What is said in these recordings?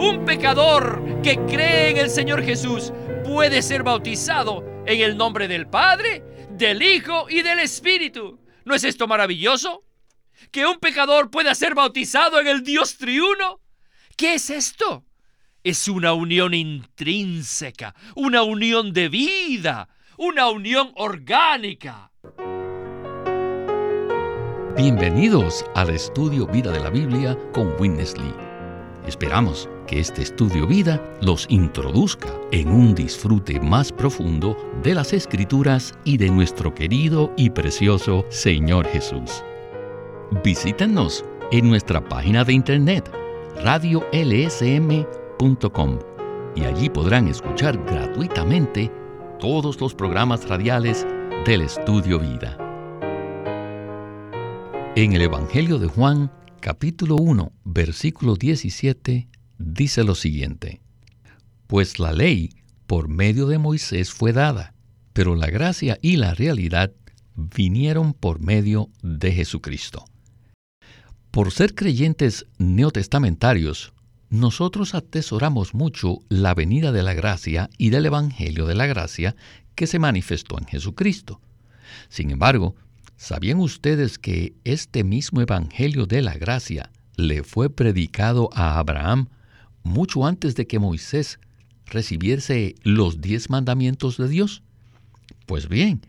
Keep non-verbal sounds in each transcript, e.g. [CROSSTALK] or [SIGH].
Un pecador que cree en el Señor Jesús puede ser bautizado en el nombre del Padre, del Hijo y del Espíritu. ¿No es esto maravilloso? ¿Que un pecador pueda ser bautizado en el Dios triuno? ¿Qué es esto? Es una unión intrínseca, una unión de vida, una unión orgánica. Bienvenidos al estudio Vida de la Biblia con Witness Lee. Esperamos que este estudio vida los introduzca en un disfrute más profundo de las escrituras y de nuestro querido y precioso Señor Jesús. Visítenos en nuestra página de internet radiolsm.com y allí podrán escuchar gratuitamente todos los programas radiales del Estudio Vida. En el Evangelio de Juan, capítulo 1, versículo 17, dice lo siguiente, Pues la ley por medio de Moisés fue dada, pero la gracia y la realidad vinieron por medio de Jesucristo. Por ser creyentes neotestamentarios, nosotros atesoramos mucho la venida de la gracia y del Evangelio de la gracia que se manifestó en Jesucristo. Sin embargo, ¿sabían ustedes que este mismo Evangelio de la gracia le fue predicado a Abraham mucho antes de que Moisés recibiese los diez mandamientos de Dios? Pues bien,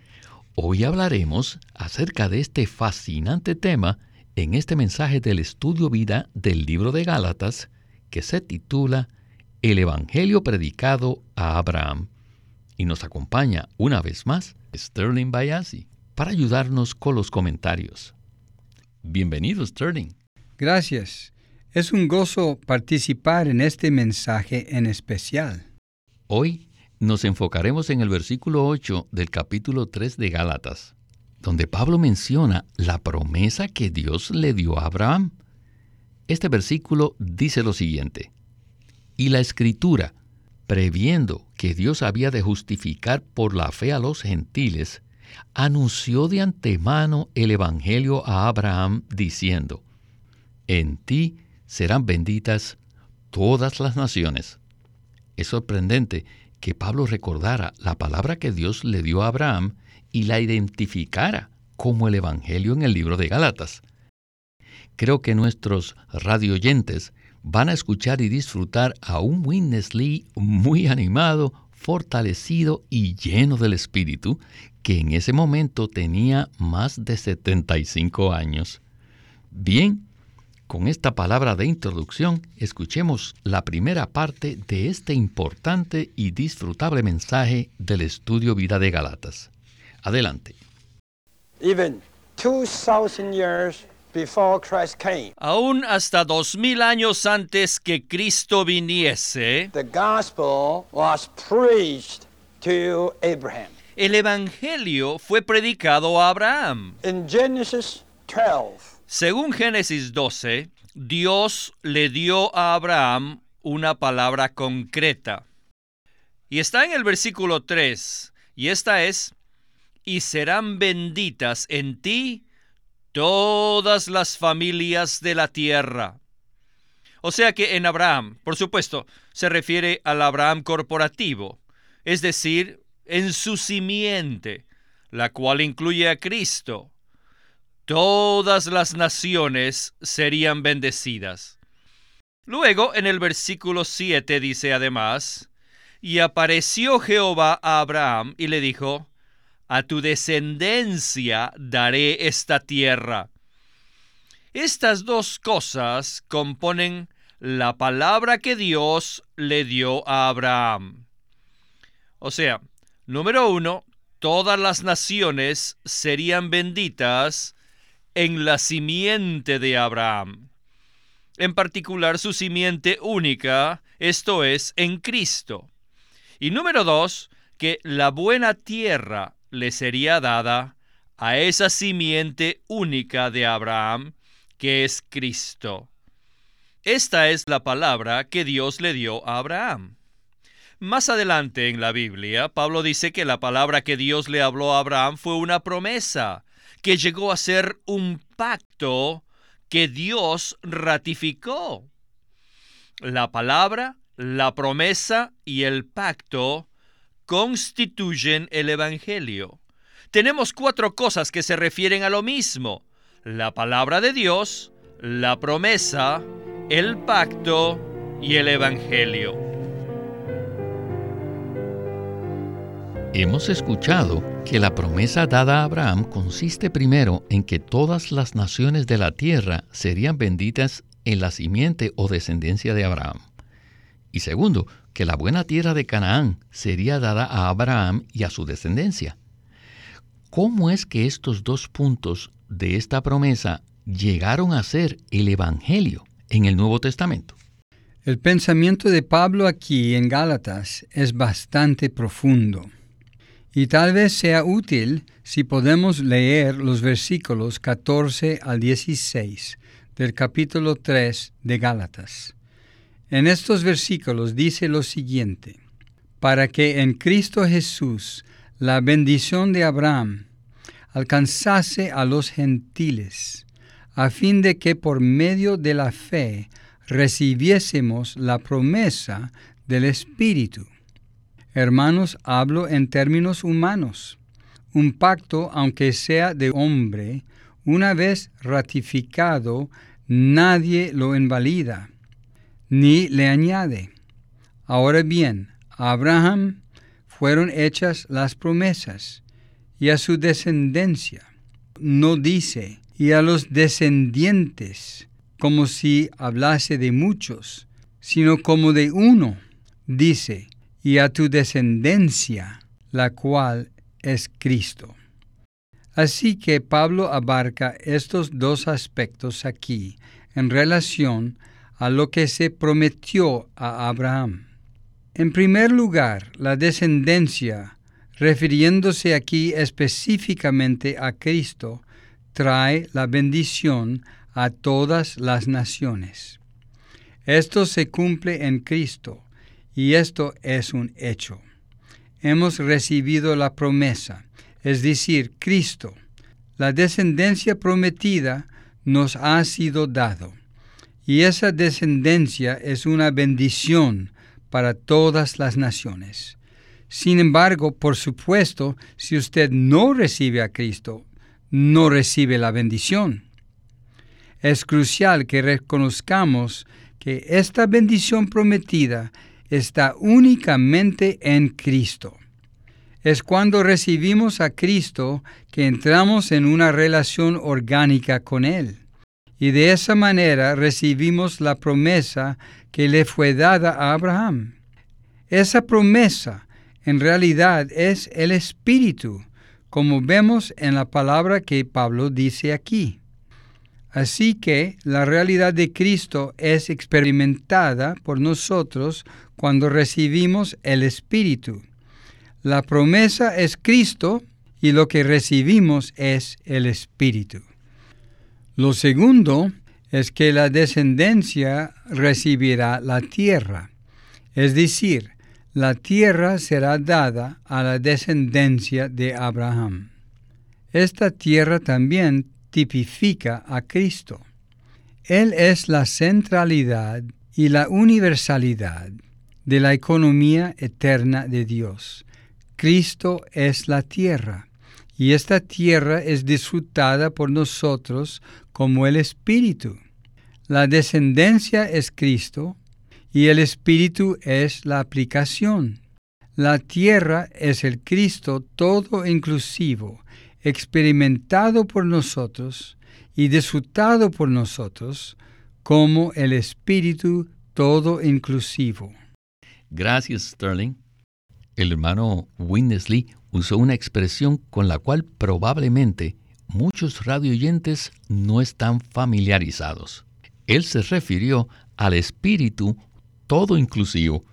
hoy hablaremos acerca de este fascinante tema en este mensaje del estudio vida del libro de Gálatas que se titula El Evangelio predicado a Abraham. Y nos acompaña una vez más Sterling Bayasi para ayudarnos con los comentarios. Bienvenido Sterling. Gracias. Es un gozo participar en este mensaje en especial. Hoy nos enfocaremos en el versículo 8 del capítulo 3 de Gálatas donde Pablo menciona la promesa que Dios le dio a Abraham. Este versículo dice lo siguiente, y la escritura, previendo que Dios había de justificar por la fe a los gentiles, anunció de antemano el Evangelio a Abraham diciendo, en ti serán benditas todas las naciones. Es sorprendente que Pablo recordara la palabra que Dios le dio a Abraham y la identificara como el Evangelio en el libro de Galatas. Creo que nuestros radioyentes van a escuchar y disfrutar a un Witness Lee muy animado, fortalecido y lleno del Espíritu, que en ese momento tenía más de 75 años. Bien, con esta palabra de introducción, escuchemos la primera parte de este importante y disfrutable mensaje del estudio Vida de Galatas. Adelante. Aún hasta dos mil años antes que Cristo viniese, el Evangelio fue predicado a Abraham. Según Génesis 12, Dios le dio a Abraham una palabra concreta. Y está en el versículo 3, y esta es, y serán benditas en ti todas las familias de la tierra. O sea que en Abraham, por supuesto, se refiere al Abraham corporativo, es decir, en su simiente, la cual incluye a Cristo. Todas las naciones serían bendecidas. Luego, en el versículo 7 dice además, y apareció Jehová a Abraham y le dijo, a tu descendencia daré esta tierra. Estas dos cosas componen la palabra que Dios le dio a Abraham. O sea, número uno, todas las naciones serían benditas en la simiente de Abraham. En particular su simiente única, esto es, en Cristo. Y número dos, que la buena tierra le sería dada a esa simiente única de Abraham, que es Cristo. Esta es la palabra que Dios le dio a Abraham. Más adelante en la Biblia, Pablo dice que la palabra que Dios le habló a Abraham fue una promesa, que llegó a ser un pacto que Dios ratificó. La palabra, la promesa y el pacto constituyen el Evangelio. Tenemos cuatro cosas que se refieren a lo mismo. La palabra de Dios, la promesa, el pacto y el Evangelio. Hemos escuchado que la promesa dada a Abraham consiste primero en que todas las naciones de la tierra serían benditas en la simiente o descendencia de Abraham. Y segundo, que la buena tierra de Canaán sería dada a Abraham y a su descendencia. ¿Cómo es que estos dos puntos de esta promesa llegaron a ser el Evangelio en el Nuevo Testamento? El pensamiento de Pablo aquí en Gálatas es bastante profundo y tal vez sea útil si podemos leer los versículos 14 al 16 del capítulo 3 de Gálatas. En estos versículos dice lo siguiente, para que en Cristo Jesús la bendición de Abraham alcanzase a los gentiles, a fin de que por medio de la fe recibiésemos la promesa del Espíritu. Hermanos, hablo en términos humanos. Un pacto, aunque sea de hombre, una vez ratificado, nadie lo invalida, ni le añade. Ahora bien, a Abraham fueron hechas las promesas, y a su descendencia. No dice, y a los descendientes, como si hablase de muchos, sino como de uno. Dice, y a tu descendencia, la cual es Cristo. Así que Pablo abarca estos dos aspectos aquí en relación a lo que se prometió a Abraham. En primer lugar, la descendencia, refiriéndose aquí específicamente a Cristo, trae la bendición a todas las naciones. Esto se cumple en Cristo, y esto es un hecho. Hemos recibido la promesa, es decir, Cristo. La descendencia prometida nos ha sido dado. Y esa descendencia es una bendición para todas las naciones. Sin embargo, por supuesto, si usted no recibe a Cristo, no recibe la bendición. Es crucial que reconozcamos que esta bendición prometida está únicamente en Cristo. Es cuando recibimos a Cristo que entramos en una relación orgánica con Él. Y de esa manera recibimos la promesa que le fue dada a Abraham. Esa promesa en realidad es el Espíritu, como vemos en la palabra que Pablo dice aquí. Así que la realidad de Cristo es experimentada por nosotros cuando recibimos el Espíritu. La promesa es Cristo y lo que recibimos es el Espíritu. Lo segundo es que la descendencia recibirá la tierra, es decir, la tierra será dada a la descendencia de Abraham. Esta tierra también tipifica a Cristo. Él es la centralidad y la universalidad de la economía eterna de Dios. Cristo es la tierra, y esta tierra es disfrutada por nosotros como el Espíritu. La descendencia es Cristo, y el Espíritu es la aplicación. La tierra es el Cristo todo inclusivo, experimentado por nosotros y disfrutado por nosotros como el Espíritu todo inclusivo. Gracias, Sterling. El hermano Winnesley usó una expresión con la cual probablemente muchos radioyentes no están familiarizados. Él se refirió al espíritu todo inclusivo.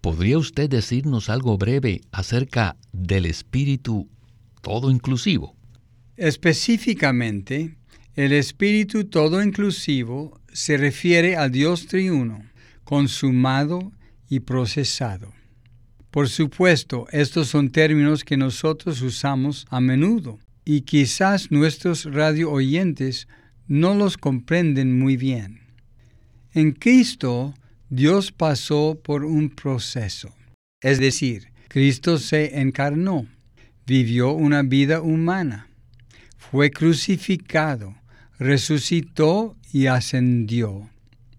¿Podría usted decirnos algo breve acerca del espíritu todo inclusivo? Específicamente, el espíritu todo inclusivo se refiere a Dios triuno, consumado y procesado. Por supuesto, estos son términos que nosotros usamos a menudo y quizás nuestros radio oyentes no los comprenden muy bien. En Cristo, Dios pasó por un proceso. Es decir, Cristo se encarnó, vivió una vida humana, fue crucificado, resucitó y ascendió.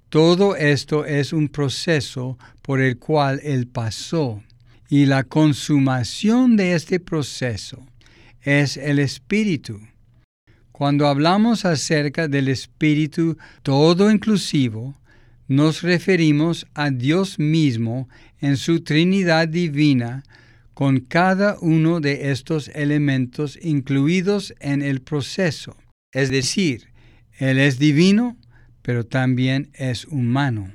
Todo esto es un proceso por el cual Él pasó y la consumación de este proceso es el Espíritu. Cuando hablamos acerca del Espíritu todo inclusivo, nos referimos a Dios mismo en su Trinidad divina, con cada uno de estos elementos incluidos en el proceso. Es decir, Él es divino, pero también es humano.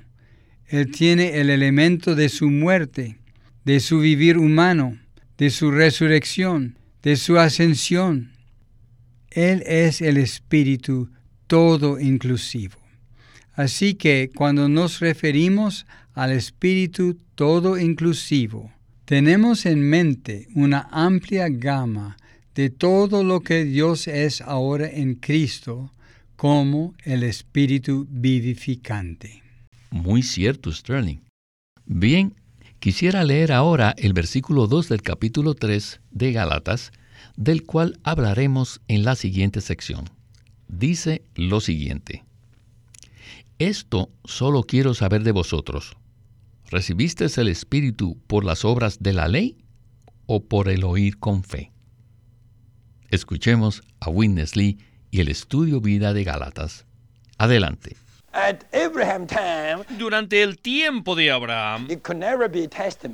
Él tiene el elemento de su muerte, de su vivir humano, de su resurrección, de su ascensión. Él es el Espíritu todo inclusivo. Así que cuando nos referimos al Espíritu todo inclusivo, tenemos en mente una amplia gama de todo lo que Dios es ahora en Cristo como el Espíritu vivificante. Muy cierto, Sterling. Bien, quisiera leer ahora el versículo 2 del capítulo 3 de Gálatas, del cual hablaremos en la siguiente sección. Dice lo siguiente. Esto solo quiero saber de vosotros. ¿Recibiste el Espíritu por las obras de la ley o por el oír con fe? Escuchemos a Witness Lee y el estudio vida de Gálatas. Adelante. Durante el tiempo de Abraham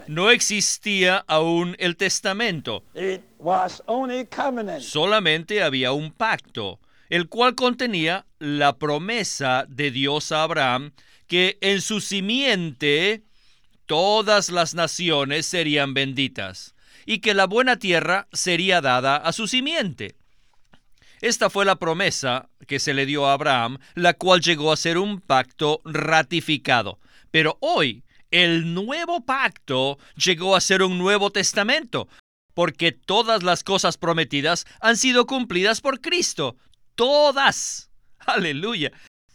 no existía aún el testamento. Solamente había un pacto, el cual contenía la promesa de Dios a Abraham que en su simiente todas las naciones serían benditas y que la buena tierra sería dada a su simiente. Esta fue la promesa que se le dio a Abraham, la cual llegó a ser un pacto ratificado. Pero hoy el nuevo pacto llegó a ser un nuevo testamento, porque todas las cosas prometidas han sido cumplidas por Cristo. Todas. Aleluya.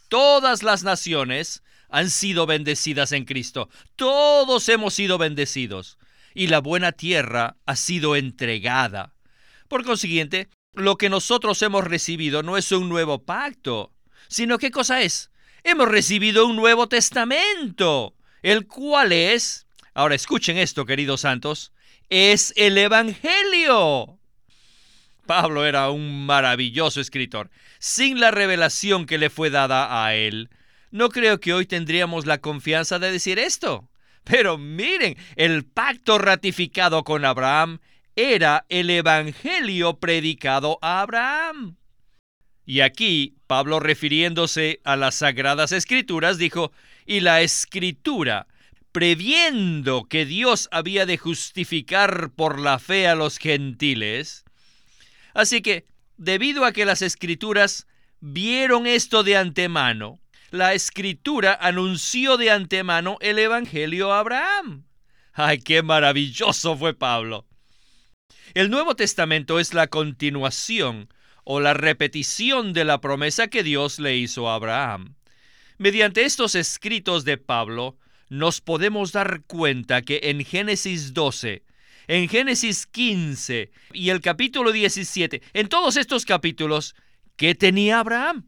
Todas las naciones han sido bendecidas en Cristo. Todos hemos sido bendecidos. Y la buena tierra ha sido entregada. Por consiguiente, lo que nosotros hemos recibido no es un nuevo pacto, sino qué cosa es? Hemos recibido un nuevo testamento, el cual es, ahora escuchen esto, queridos santos, es el Evangelio. Pablo era un maravilloso escritor. Sin la revelación que le fue dada a él, no creo que hoy tendríamos la confianza de decir esto. Pero miren, el pacto ratificado con Abraham era el Evangelio predicado a Abraham. Y aquí Pablo refiriéndose a las sagradas escrituras dijo, y la escritura, previendo que Dios había de justificar por la fe a los gentiles. Así que, debido a que las escrituras vieron esto de antemano, la escritura anunció de antemano el Evangelio a Abraham. ¡Ay, qué maravilloso fue Pablo! El Nuevo Testamento es la continuación o la repetición de la promesa que Dios le hizo a Abraham. Mediante estos escritos de Pablo, nos podemos dar cuenta que en Génesis 12, en Génesis 15 y el capítulo 17, en todos estos capítulos, ¿qué tenía Abraham?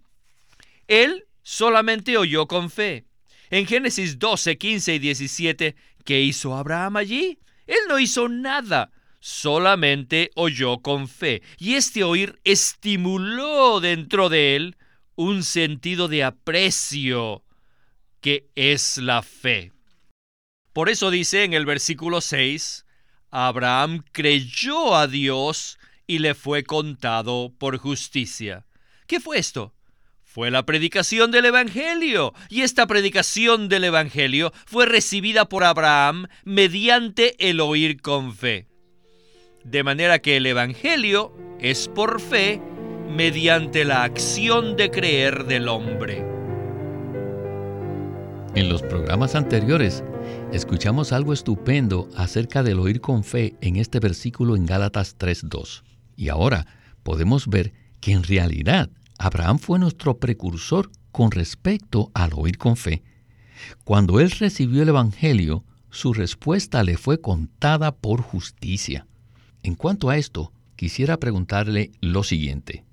Él solamente oyó con fe. En Génesis 12, 15 y 17, ¿qué hizo Abraham allí? Él no hizo nada, solamente oyó con fe. Y este oír estimuló dentro de él un sentido de aprecio, que es la fe. Por eso dice en el versículo 6, Abraham creyó a Dios y le fue contado por justicia. ¿Qué fue esto? Fue la predicación del Evangelio. Y esta predicación del Evangelio fue recibida por Abraham mediante el oír con fe. De manera que el Evangelio es por fe mediante la acción de creer del hombre. En los programas anteriores escuchamos algo estupendo acerca del oír con fe en este versículo en Gálatas 3.2. Y ahora podemos ver que en realidad Abraham fue nuestro precursor con respecto al oír con fe, Cuando él recibió el Evangelio, su respuesta le fue contada por justicia. En cuanto a esto, quisiera preguntarle lo siguiente.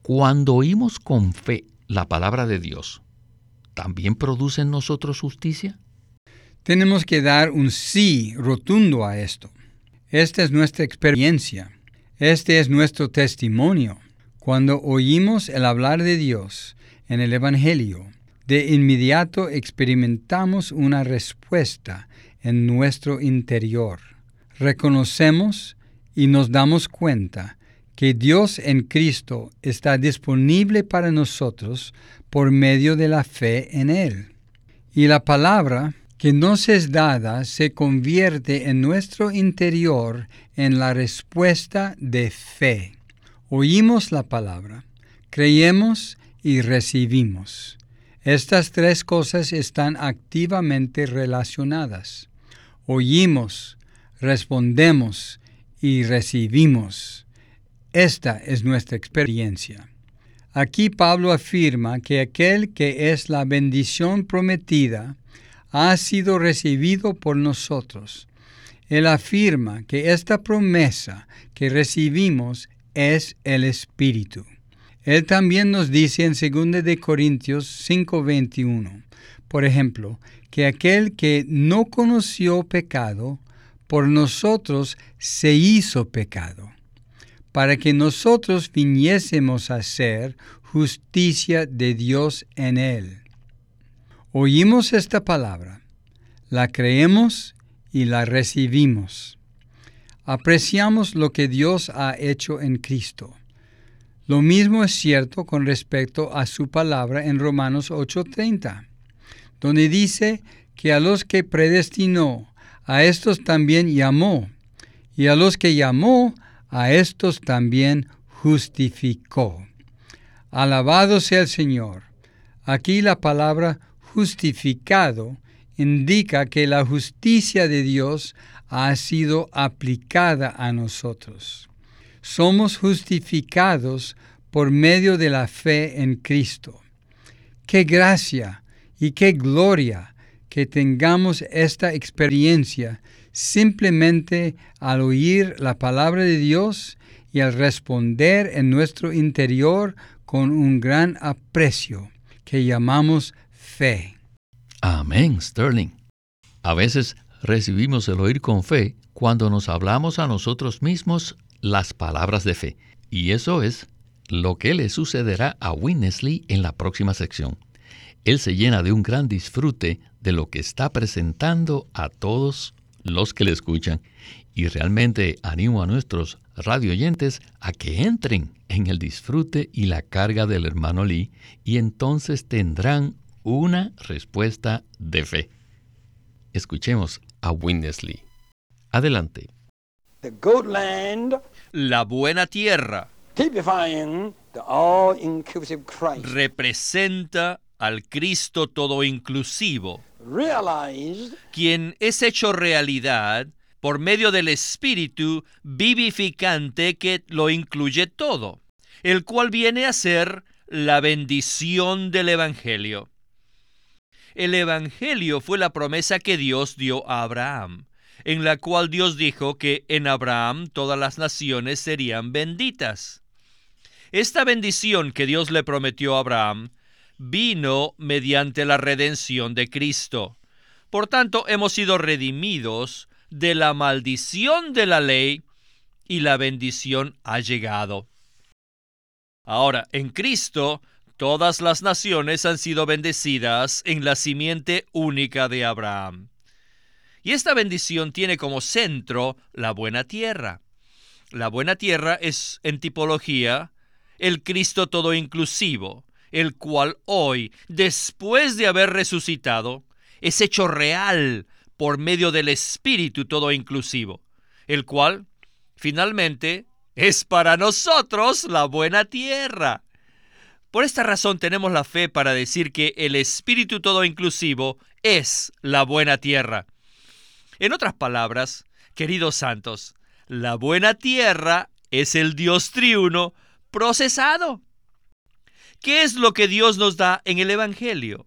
Cuando oímos con fe la palabra de Dios, ¿también produce en nosotros justicia? Tenemos que dar un sí rotundo a esto. Esta es nuestra experiencia. Este es nuestro testimonio. Cuando oímos el hablar de Dios en el Evangelio, de inmediato experimentamos una respuesta en nuestro interior. Reconocemos y nos damos cuenta que Dios en Cristo está disponible para nosotros por medio de la fe en Él. Y la palabra que nos es dada se convierte en nuestro interior en la respuesta de fe. Oímos la palabra, creemos y recibimos. Estas tres cosas están activamente relacionadas. Oímos, respondemos y recibimos. Esta es nuestra experiencia. Aquí Pablo afirma que aquel que es la bendición prometida ha sido recibido por nosotros. Él afirma que esta promesa que recibimos es el Espíritu. Él también nos dice en 2 de Corintios 5:21, por ejemplo, que aquel que no conoció pecado, por nosotros se hizo pecado, para que nosotros viniésemos a ser justicia de Dios en él. Oímos esta palabra, la creemos y la recibimos. Apreciamos lo que Dios ha hecho en Cristo lo mismo es cierto con respecto a su palabra en Romanos 8:30, donde dice que a los que predestinó, a estos también llamó, y a los que llamó, a estos también justificó. Alabado sea el Señor. Aquí la palabra justificado indica que la justicia de Dios ha sido aplicada a nosotros somos justificados por medio de la fe en Cristo. Qué gracia y qué gloria que tengamos esta experiencia simplemente al oír la palabra de Dios y al responder en nuestro interior con un gran aprecio que llamamos fe. Amén, Sterling. A veces recibimos el oír con fe cuando nos hablamos a nosotros mismos las palabras de fe. Y eso es lo que le sucederá a Winnesley en la próxima sección. Él se llena de un gran disfrute de lo que está presentando a todos los que le escuchan y realmente animo a nuestros radioyentes a que entren en el disfrute y la carga del hermano Lee y entonces tendrán una respuesta de fe. Escuchemos a Winnesley. Adelante. La buena tierra. Representa al Cristo todo inclusivo, quien es hecho realidad por medio del Espíritu vivificante que lo incluye todo, el cual viene a ser la bendición del Evangelio. El Evangelio fue la promesa que Dios dio a Abraham en la cual Dios dijo que en Abraham todas las naciones serían benditas. Esta bendición que Dios le prometió a Abraham vino mediante la redención de Cristo. Por tanto, hemos sido redimidos de la maldición de la ley y la bendición ha llegado. Ahora, en Cristo, todas las naciones han sido bendecidas en la simiente única de Abraham. Y esta bendición tiene como centro la buena tierra. La buena tierra es en tipología el Cristo todo inclusivo, el cual hoy, después de haber resucitado, es hecho real por medio del Espíritu todo inclusivo, el cual, finalmente, es para nosotros la buena tierra. Por esta razón tenemos la fe para decir que el Espíritu todo inclusivo es la buena tierra. En otras palabras, queridos santos, la buena tierra es el Dios triuno procesado. ¿Qué es lo que Dios nos da en el Evangelio?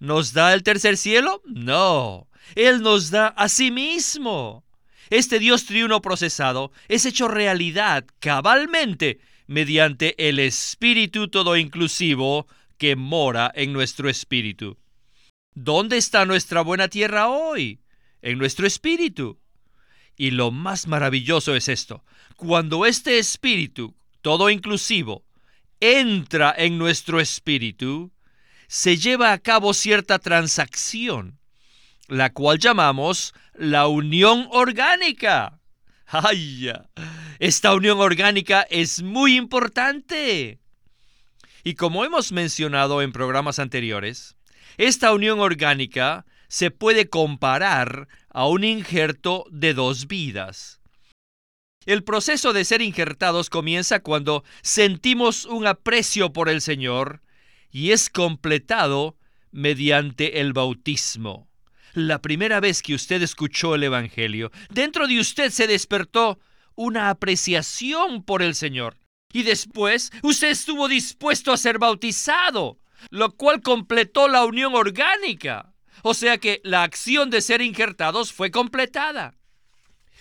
nos da el tercer cielo? No, Él nos da a sí mismo. Este Dios triuno procesado es hecho realidad cabalmente mediante el Espíritu todo inclusivo que mora en nuestro espíritu. ¿Dónde está nuestra buena tierra hoy? En nuestro espíritu. Y lo más maravilloso es esto, cuando este espíritu, todo inclusivo, entra en nuestro espíritu, se lleva a cabo cierta transacción, la cual llamamos la unión orgánica. ¡Ay! Esta unión orgánica es muy importante. Y como hemos mencionado en programas anteriores, esta unión orgánica se puede comparar a un injerto de dos vidas. El proceso de ser injertados comienza cuando sentimos un aprecio por el Señor y es completado mediante el bautismo. La primera vez que usted escuchó el Evangelio, dentro de usted se despertó una apreciación por el Señor. Y después usted estuvo dispuesto a ser bautizado, lo cual completó la unión orgánica. O sea que la acción de ser injertados fue completada.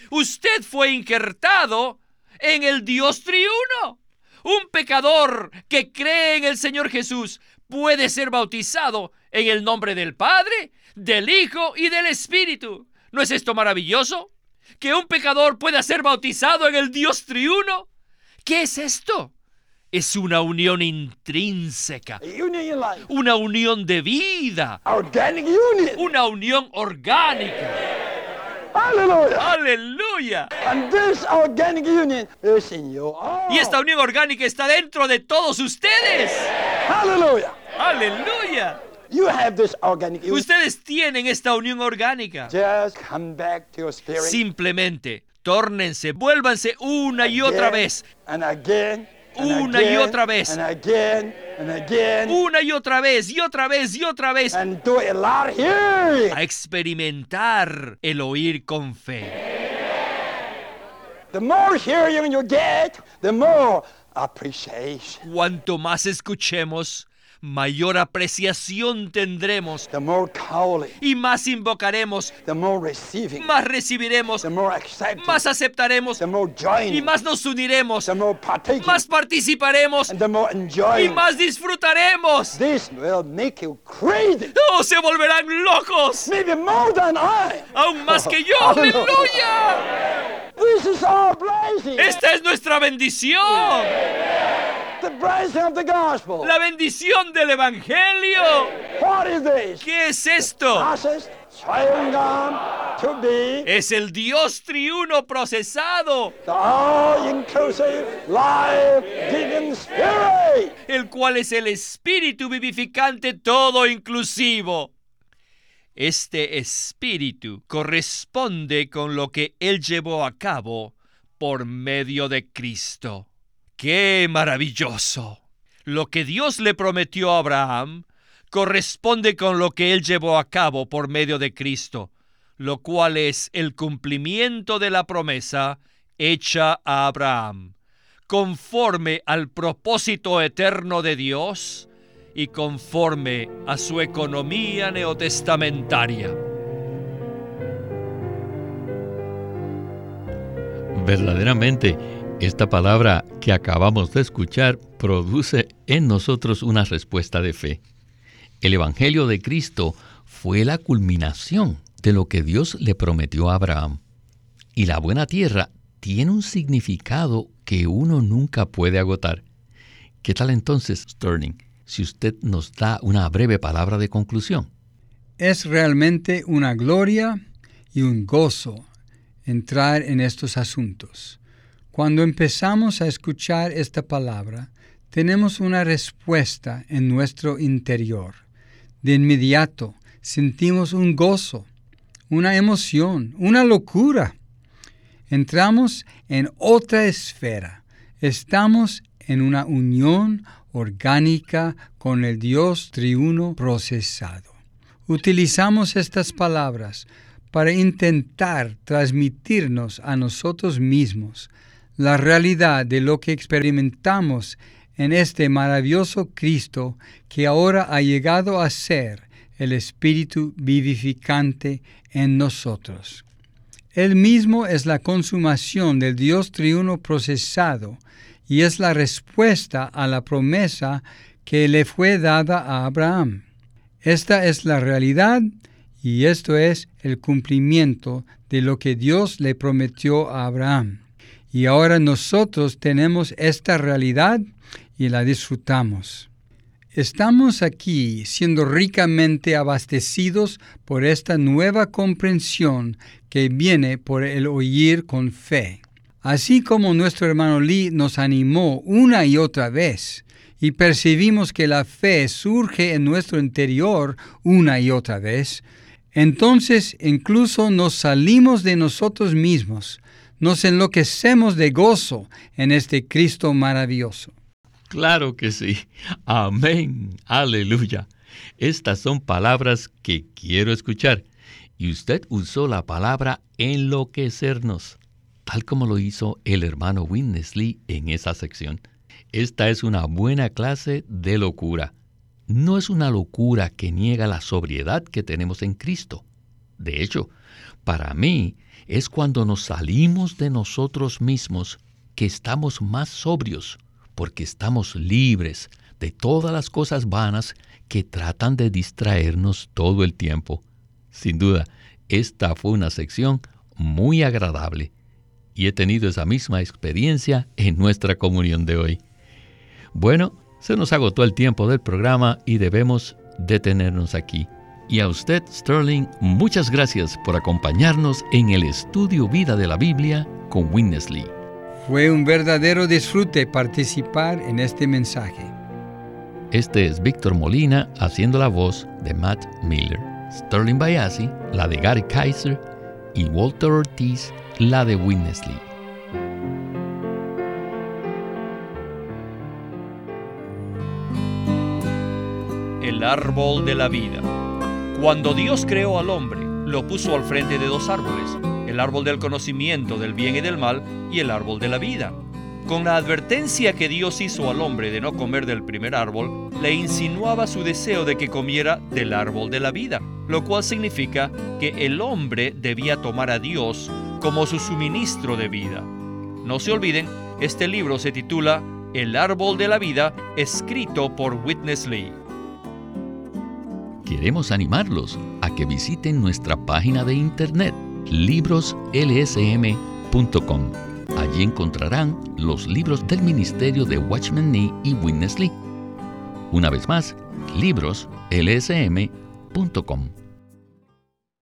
Usted fue injertado en el Dios triuno. Un pecador que cree en el Señor Jesús puede ser bautizado en el nombre del Padre, del Hijo y del Espíritu. ¿No es esto maravilloso? ¿Que un pecador pueda ser bautizado en el Dios triuno? ¿Qué es esto? Es una unión intrínseca, una unión de vida, una unión orgánica. Aleluya. Y esta unión orgánica está dentro de todos ustedes. Aleluya. Aleluya. Ustedes tienen esta unión orgánica. Simplemente tórnense, vuélvanse una y otra vez. una y otra vez. Una y otra vez, y otra vez, y otra vez. A experimentar el oír con fe. Cuanto más escuchemos, mayor apreciación tendremos. y más invocaremos. más recibiremos. más aceptaremos. y más nos uniremos. más participaremos. y más disfrutaremos. Oh, se volverán locos. Aún más que yo. [LAUGHS] Aleluya. Esta es nuestra bendición. La bendición del Evangelio. ¿Qué es esto? Es el Dios triuno procesado. El cual es el espíritu vivificante todo inclusivo. Este espíritu corresponde con lo que Él llevó a cabo por medio de Cristo. ¡Qué maravilloso! Lo que Dios le prometió a Abraham corresponde con lo que Él llevó a cabo por medio de Cristo, lo cual es el cumplimiento de la promesa hecha a Abraham, conforme al propósito eterno de Dios, y conforme a su economía neotestamentaria. Verdaderamente, esta palabra que acabamos de escuchar produce en nosotros una respuesta de fe. El Evangelio de Cristo fue la culminación de lo que Dios le prometió a Abraham. Y la buena tierra tiene un significado que uno nunca puede agotar. ¿Qué tal entonces, Sterling? si usted nos da una breve palabra de conclusión. Es realmente una gloria y un gozo entrar en estos asuntos. Cuando empezamos a escuchar esta palabra, tenemos una respuesta en nuestro interior. De inmediato sentimos un gozo, una emoción, una locura. Entramos en otra esfera. Estamos en una unión orgánica con el Dios triuno procesado. Utilizamos estas palabras para intentar transmitirnos a nosotros mismos la realidad de lo que experimentamos en este maravilloso Cristo que ahora ha llegado a ser el Espíritu vivificante en nosotros. Él mismo es la consumación del Dios triuno procesado y es la respuesta a la promesa que le fue dada a Abraham. Esta es la realidad y esto es el cumplimiento de lo que Dios le prometió a Abraham. Y ahora nosotros tenemos esta realidad y la disfrutamos. Estamos aquí siendo ricamente abastecidos por esta nueva comprensión que viene por el oír con fe. Así como nuestro hermano Lee nos animó una y otra vez, y percibimos que la fe surge en nuestro interior una y otra vez, entonces incluso nos salimos de nosotros mismos, nos enloquecemos de gozo en este Cristo maravilloso. Claro que sí. Amén. Aleluya. Estas son palabras que quiero escuchar. Y usted usó la palabra enloquecernos, tal como lo hizo el hermano Winnesley en esa sección. Esta es una buena clase de locura. No es una locura que niega la sobriedad que tenemos en Cristo. De hecho, para mí es cuando nos salimos de nosotros mismos que estamos más sobrios porque estamos libres de todas las cosas vanas que tratan de distraernos todo el tiempo. Sin duda, esta fue una sección muy agradable y he tenido esa misma experiencia en nuestra comunión de hoy. Bueno, se nos agotó el tiempo del programa y debemos detenernos aquí. Y a usted, Sterling, muchas gracias por acompañarnos en el estudio Vida de la Biblia con Winnesley. Fue un verdadero disfrute participar en este mensaje. Este es Víctor Molina haciendo la voz de Matt Miller, Sterling Bayasi, la de Gary Kaiser y Walter Ortiz, la de Winnesley. El árbol de la vida. Cuando Dios creó al hombre, lo puso al frente de dos árboles el árbol del conocimiento del bien y del mal y el árbol de la vida. Con la advertencia que Dios hizo al hombre de no comer del primer árbol, le insinuaba su deseo de que comiera del árbol de la vida, lo cual significa que el hombre debía tomar a Dios como su suministro de vida. No se olviden, este libro se titula El árbol de la vida, escrito por Witness Lee. Queremos animarlos a que visiten nuestra página de internet libroslsm.com. Allí encontrarán los libros del Ministerio de Watchman Nee y Witness Lee. Una vez más, libroslsm.com.